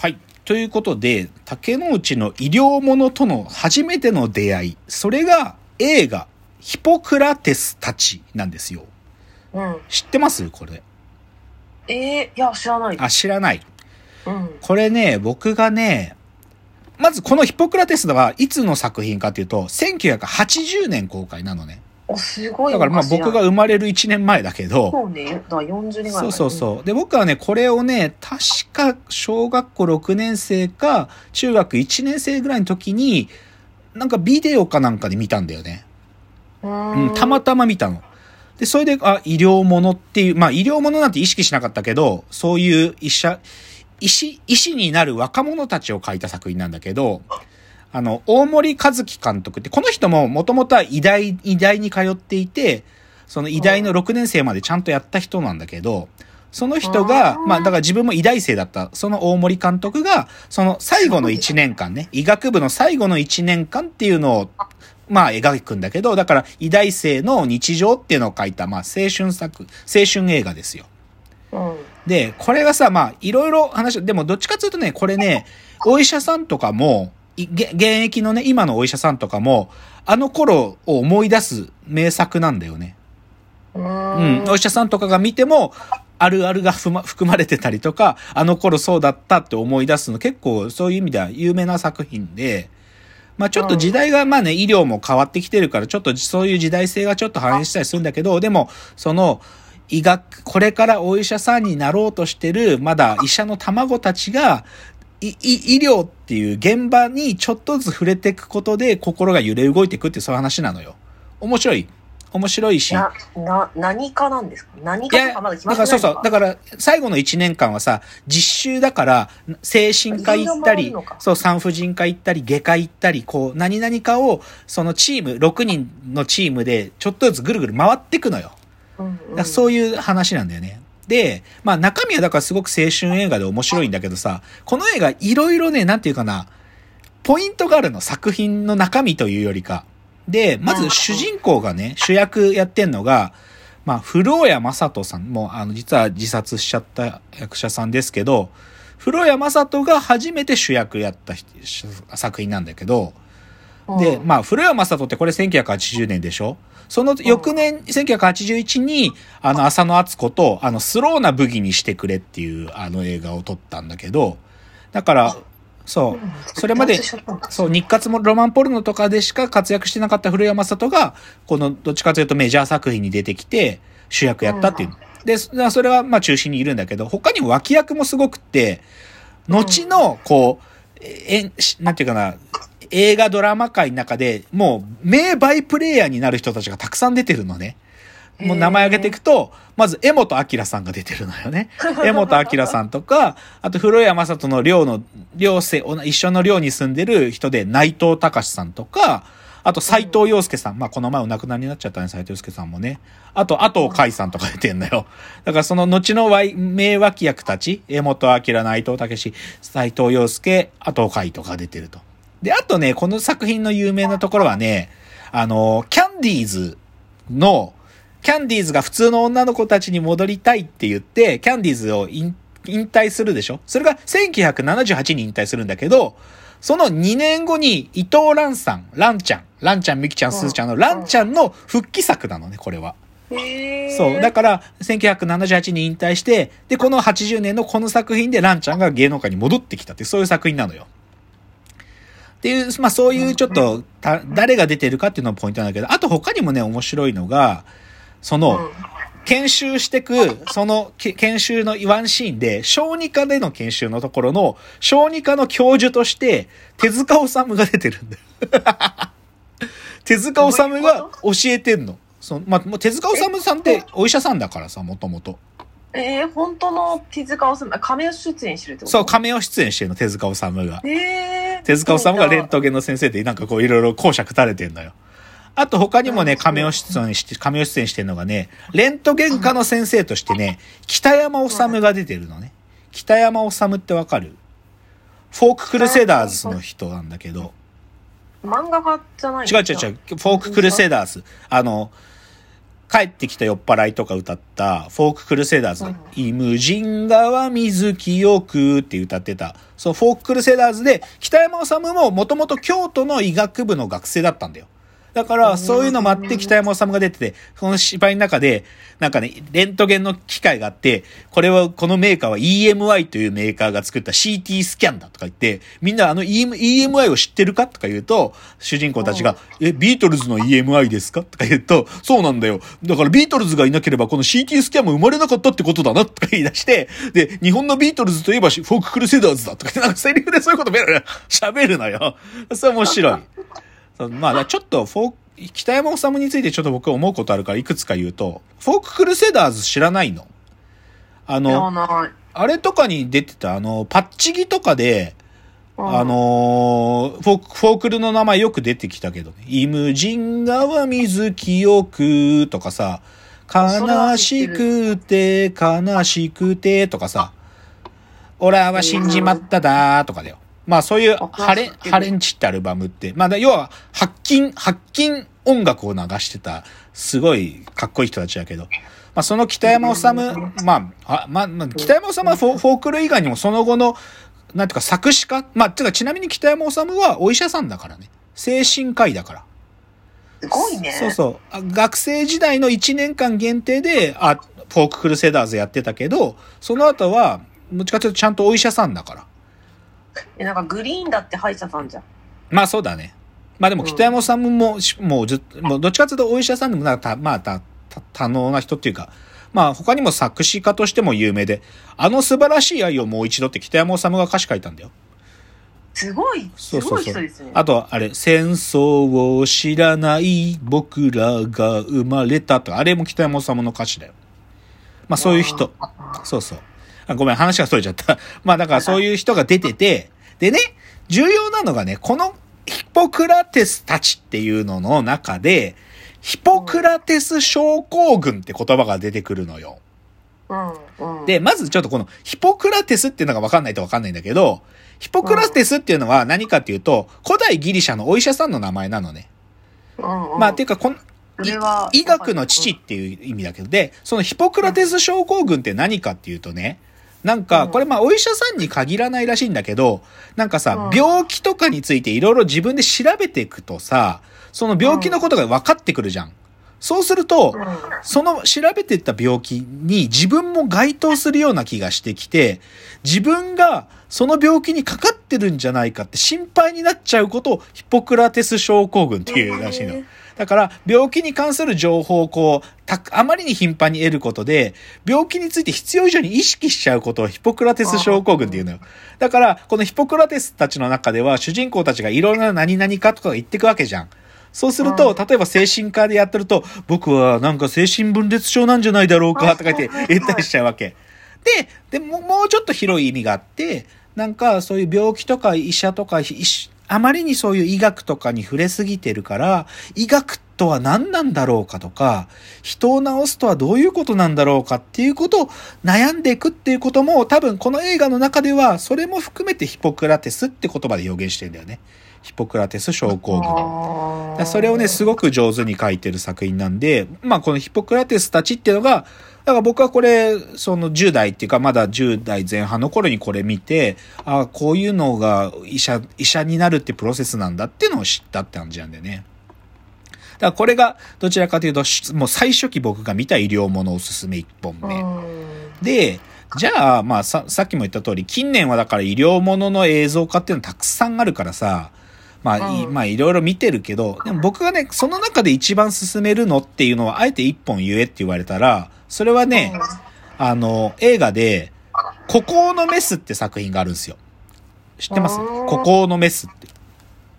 はい。ということで、竹之内の医療ものとの初めての出会い、それが映画、ヒポクラテスたちなんですよ。うん。知ってます？これ。えー、いや、知らない。あ、知らない。うん。これね、僕がね、まずこのヒポクラテスはいつの作品かっていうと、1980年公開なのね。お、すごいだからまあ僕が生まれる1年前だけど、そうね、だから40年前そうそうそう。で、僕はね、これをね、確か小学校6年生か中学1年生ぐらいの時に、なんかビデオかなんかで見たんだよね。う。うんん、たまたま見たの。で、それで、あ、医療ものっていう、まあ医療ものなんて意識しなかったけど、そういう医者、医師、医師になる若者たちを書いた作品なんだけど、あの、大森和樹監督って、この人ももともとは医大、医大に通っていて、その医大の6年生までちゃんとやった人なんだけど、その人が、うんまあだから自分も医大生だった、その大森監督が、その最後の1年間ね、医学部の最後の1年間っていうのを、まあ描くんだけど、だから医大生の日常っていうのを書いた、まあ青春作、青春映画ですよ。うん。で、これがさ、まあ、いろいろ話、でもどっちかっていうとね、これね、お医者さんとかも、現役のね、今のお医者さんとかも、あの頃を思い出す名作なんだよね。ううん。ん。お医者さんとかが見ても、あるあるが含ま含まれてたりとか、あの頃そうだったって思い出すの結構そういう意味では有名な作品で、まあちょっと時代がまあね、医療も変わってきてるから、ちょっとそういう時代性がちょっと反映したりするんだけど、でも、その、医学、これからお医者さんになろうとしてる、まだ医者の卵たちが、医療っていう現場にちょっとずつ触れていくことで心が揺れ動いていくっていうそういう話なのよ。面白い。面白いし。な、な、何かなんですか？何かとかまだ決まだってないのか？からそうそう。だから、最後の1年間はさ、実習だから、精神科行ったりそう、産婦人科行ったり、外科行ったり、こう、何々かを、そのチーム、6人のチームで、ちょっとずつぐるぐる回っていくのよ。うんだからそういう話なんだよね。で、まあ中身はだからすごく青春映画で面白いんだけどさ、この映画いろいろね、なんていうかな、ポイントがあるの、作品の中身というよりか。で、まず主人公がね、主役やってんのが、まあ、古谷正人さん、もう、あの、実は自殺しちゃった役者さんですけど、古谷正人が初めて主役やった人作品なんだけど、で、うん。まあ、古谷正人ってこれ1980年でしょ？その翌年、1981に、あの、浅野敦子と、あの、スローなブギにしてくれっていう、あの映画を撮ったんだけど、だから、そう、それまで、そう、日活もロマンポルノとかでしか活躍してなかった古谷正人が、この、どっちかというとメジャー作品に出てきて、主役やったっていう。で、そそれはまあ中心にいるんだけど、他にも脇役もすごくって、後の、こう、え、なんていうかな、映画ドラマ界の中で、もう、名バイプレイヤーになる人たちがたくさん出てるのね。もう名前挙げていくと、まず、江本明さんが出てるのよね。江本明さんとか、あと、古谷正人の寮の、寮生、一緒の寮に住んでる人で、内藤隆さんとか、あと、斎藤洋介さん。まあ、この前お亡くなりになっちゃったね、斎藤洋介さんもね。あと、あと、海さんとか出てんのよ。だから、その後の名脇役たち、江本明、内藤武斎藤洋介、あと、海とか出てると。で、あとね、この作品の有名なところはね、あの、キャンディーズの、キャンディーズが普通の女の子たちに戻りたいって言って、キャンディーズを引引退するでしょ？それが1978に引退するんだけど、その2年後に伊藤蘭さん、蘭ちゃん、蘭ちゃん、みきちゃん、すずちゃんの蘭ちゃんの復帰作なのね、これは。そう。だから、1978に引退して、で、この80年のこの作品で蘭ちゃんが芸能界に戻ってきたってそういう作品なのよ。っていう、まあそういうちょっと、た誰が出てるかっていうのがポイントなんだけど、あと他にもね、面白いのが、その、うん研修してく、そのけ研修のワンシーンで、小児科での研修のところの、小児科の教授として、手塚治虫が出てるんだよ。手塚治虫が教えてんの。そのまあ、手塚治虫さんってお医者さんだからさ、もともと。えー、本当の手塚治虫、亀吉出演してるってこと？そう、亀を出演してるの、手塚治虫が。えー、手塚治虫がレントゲンの先生で、なんかこういろいろ講釈垂れてんのよ。あと他にもね、カメオ出演して、カメオ出演してるのがね、レントゲン科の先生としてね、北山修が出てるのね。北山修ってわかる？フォーククルセダーズの人なんだけど、漫画家じゃない違う違う違う、フォーククルセダーズ。あの、帰ってきた酔っ払いとか歌った、フォーククルセダーズうん、イムジン川水清くって歌ってた、そのフォーククルセダーズで、北山修ももともと京都の医学部の学生だったんだよ。だから、そういうのもあって、北山修が出てて、この芝居の中で、なんかね、レントゲンの機械があって、これは、このメーカーは EMI というメーカーが作った CT スキャンだとか言って、みんなあの EM EMI を知ってるかとか言うと、主人公たちが、え、ビートルズの EMI ですかとか言うと、そうなんだよ。だからビートルズがいなければこの CT スキャンも生まれなかったってことだなとか言い出して、で、日本のビートルズといえばフォーククルセダーズだとか言って、なんかセリフでそういうこと喋るのよ。それ面白い。まあ、ちょっとフォーク、北山治についてちょっと僕思うことあるからいくつか言うと、フォーククルセダーズ知らないの？あやの。あれとかに出てた、あの、パッチギとかで、うんあ、のーフォーク、フォークルの名前よく出てきたけどね。イムジン川水清くとかさ、悲しくて、悲しくてとかさ、オラは死んじまっただーとかだよ。まあそういうあハレン、ハレンチってアルバムって、まあだ要は、発禁、発禁音楽を流してた、すごいかっこいい人たちだけど、まあその北山治、まあ、あまあ、まあ、北山治はフォフォークル以外にもその後の、なんていうか作詞家まあ、てかちなみに北山治はお医者さんだからね。精神科医だから。すごいね。そうそう。あ学生時代の1年間限定で、あ、フォーククルセダーズやってたけど、その後は、どっちかというとちゃんとお医者さんだから。えなんかグリーンだって歯医者さんじゃん。まあそうだね。まあでも北山さんも、うずっと、もうどっちかというとお医者さんでもなんかた、まあた、た多能な人っていうか、まあ他にも作詞家としても有名で、あの素晴らしい愛をもう一度って北山治が歌詞書いたんだよ。すごい、すごい人ですね。あと、あれ、戦争を知らない僕らが生まれたとか、あれも北山治の歌詞だよ。まあそういう人。そうそう。あごめん、話がそれちゃった。まあだからそういう人が出てて、でね、重要なのがね、このヒポクラテスたちっていうのの中で、ヒポクラテス症候群って言葉が出てくるのよ。うん、うん。で、まずちょっとこのヒポクラテスっていうのが分かんないと分かんないんだけど、ヒポクラテスっていうのは何かっていうと、古代ギリシャのお医者さんの名前なのね。うんうん、まあ、っていうか、この、医学の父っていう意味だけど、で、そのヒポクラテス症候群って何かっていうとね、なんか、うんこれまあお医者さんに限らないらしいんだけど、なんかさう、ん病気とかについていろいろ自分で調べていくとさ、その病気のことが分かってくるじゃん。そうすると、うん、その調べていった病気に自分も該当するような気がしてきて、自分がその病気にかかってるんじゃないかって心配になっちゃうことをヒポクラテス症候群っていうらしいの。だから、病気に関する情報をこう、たあまりに頻繁に得ることで、病気について必要以上に意識しちゃうことをヒポクラテス症候群っていうのよ。だから、このヒポクラテスたちの中では、主人公たちがいろんな何々かとか言ってくわけじゃん。そうすると、うん例えば精神科でやってると、僕はなんか精神分裂症なんじゃないだろうか、とか言って言ったりしちゃうわけ。で、でも、もうちょっと広い意味があって、なんかそういう病気とか医者とか、医師あまりにそういう医学とかに触れすぎてるから、医学とは何なんだろうかとか、人を治すとはどういうことなんだろうかっていうことを悩んでいくっていうことも、多分この映画の中では、それも含めてヒポクラテスって言葉で予言してるんだよね。ヒポクラテス症候群。それをね、すごく上手に書いてる作品なんで、まあこのヒポクラテスたちっていうのが、だから僕はこれ、その10代っていうかまだ10代前半の頃にこれ見て、ああ、こういうのが医者、医者になるってプロセスなんだっていうのを知ったって感じなんだよね。だからこれがどちらかというと、しもう最初期僕が見た医療ものおすすめ1本目。で、じゃあ、まあさ、さっきも言った通り、近年はだから医療ものの映像化っていうのたくさんあるからさ、まあ、いうん。まあ、いろいろ見てるけど、でも僕がね、その中で一番進めるのっていうのは、あえて一本言えって言われたら、それはね、あの、映画で、孤高のメスって作品があるんですよ。知ってます？うん。孤高のメスって。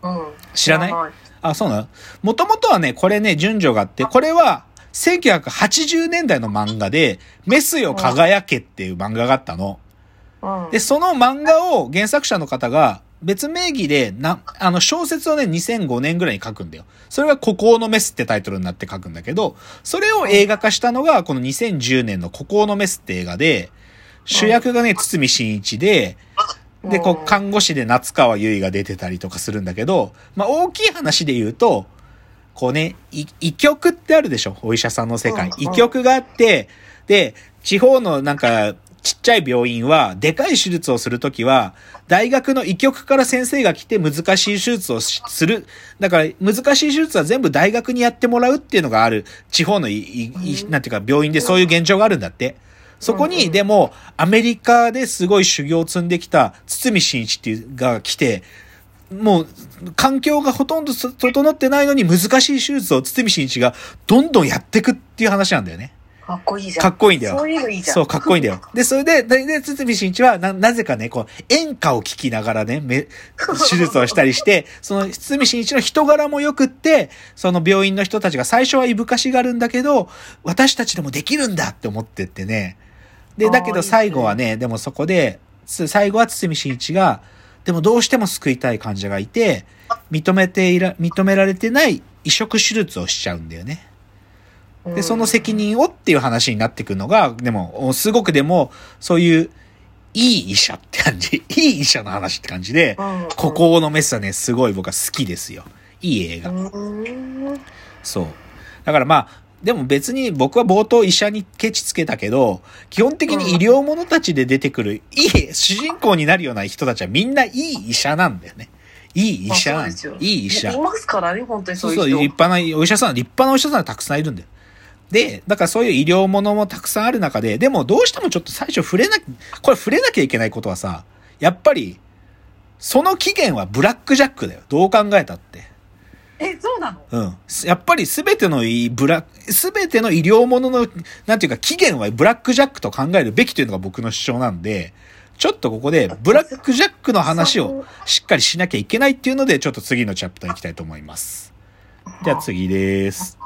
うん、うん、知らない。あ、そうなの？もともとはね、これね、順序があって、これは、1980年代の漫画で、メスよ輝けっていう漫画があったの。うん、で、その漫画を原作者の方が、別名義で、な、あの、小説をね、2005年ぐらいに書くんだよ。それが孤高のメスってタイトルになって書くんだけど、それを映画化したのが、この2010年の孤高のメスって映画で、主役がね、堤真一で、で、こう、看護師で夏川優衣が出てたりとかするんだけど、まあ、大きい話で言うと、こうね、い医局ってあるでしょ？お医者さんの世界。医局があって、で、地方のなんか、ちっちゃい病院は、でかい手術をするときは、大学の医局から先生が来て難しい手術をしする。だから、難しい手術は全部大学にやってもらうっていうのがある、地方のいいなんていうか病院でそういう現状があるんだって。そこに、でも、アメリカですごい修行を積んできた堤真一っていうが来て、もう、環境がほとんどそ整ってないのに難しい手術を堤真一がどんどんやってくっていう話なんだよね。かっこいいじゃん。かっこいいんだよそういうのいいじゃん。そう、かっこいいんだよ。で、それで、で、で堤真一は、な、なぜかね、こう、演歌を聴きながらね、め、手術をしたりして、その、堤真一の人柄も良くって、その病院の人たちが最初はいぶかしがるんだけど、私たちでもできるんだって思ってってね。で、だけど最後はね、でもそこで、つ最後は堤真一が、でもどうしても救いたい患者がいて、認めていら、認められてない移植手術をしちゃうんだよね。で、その責任をっていう話になってくるのが、でも、すごくでも、そういう、いい医者って感じ。いい医者の話って感じで、うん、ここのメスはね、すごい僕は好きですよ。いい映画。そう。だからまあ、でも別に僕は冒頭医者にケチつけたけど、基本的に医療者たちで出てくる、いい、主人公になるような人たちはみんないい医者なんだよね。いい医者なんですよいい医者い。ますからね、本当にそそう、そうういう人。立派なお医者さん、立派なお医者さんがたくさんいるんだよ。で、だからそういう医療ものもたくさんある中で、でもどうしてもちょっと最初触れな、これ触れなきゃいけないことはさ、やっぱり、その起源はブラックジャックだよ。どう考えたって。え、そうなの？うん。やっぱりすべてのいブラ、すべての医療ものの、なんていうか起源はブラックジャックと考えるべきというのが僕の主張なんで、ちょっとここでブラックジャックの話をしっかりしなきゃいけないっていうので、ちょっと次のチャプター行きたいと思います。じゃあ次です。